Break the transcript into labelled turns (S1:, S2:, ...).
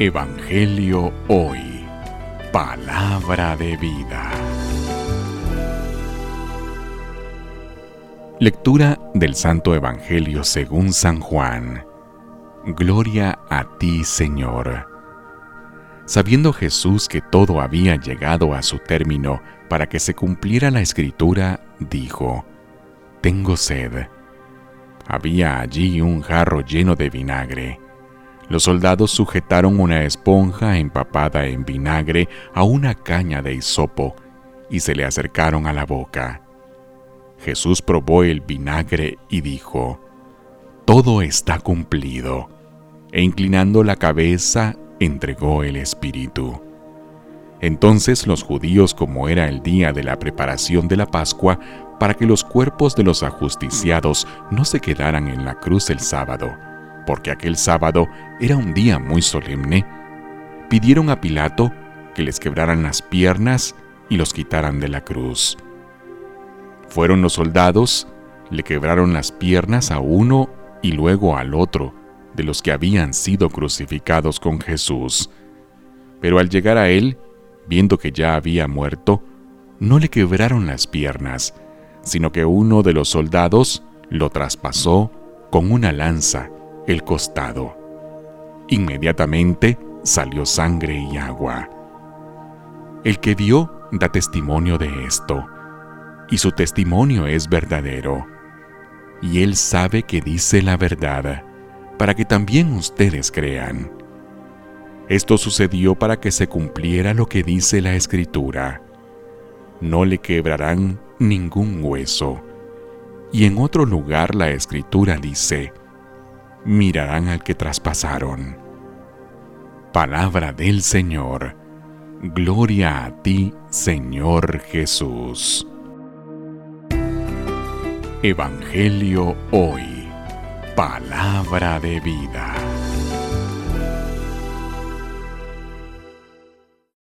S1: Evangelio Hoy. Palabra de vida. Lectura del Santo Evangelio según San Juan. Gloria a ti, Señor. Sabiendo Jesús que todo había llegado a su término para que se cumpliera la escritura, dijo, Tengo sed. Había allí un jarro lleno de vinagre los soldados sujetaron una esponja empapada en vinagre a una caña de hisopo y se le acercaron a la boca. Jesús probó el vinagre y dijo, Todo está cumplido. E inclinando la cabeza, entregó el Espíritu. Entonces los judíos, como era el día de la preparación de la Pascua, para que los cuerpos de los ajusticiados no se quedaran en la cruz el sábado, porque aquel sábado era un día muy solemne, pidieron a Pilato que les quebraran las piernas y los quitaran de la cruz. Fueron los soldados, le quebraron las piernas a uno y luego al otro de los que habían sido crucificados con Jesús. Pero al llegar a él, viendo que ya había muerto, no le quebraron las piernas, sino que uno de los soldados lo traspasó con una lanza el costado. Inmediatamente salió sangre y agua. El que vio da testimonio de esto, y su testimonio es verdadero. Y él sabe que dice la verdad, para que también ustedes crean. Esto sucedió para que se cumpliera lo que dice la Escritura. No le quebrarán ningún hueso. Y en otro lugar la Escritura dice, mirarán al que traspasaron. Palabra del Señor. Gloria a ti, Señor Jesús. Evangelio hoy. Palabra de vida.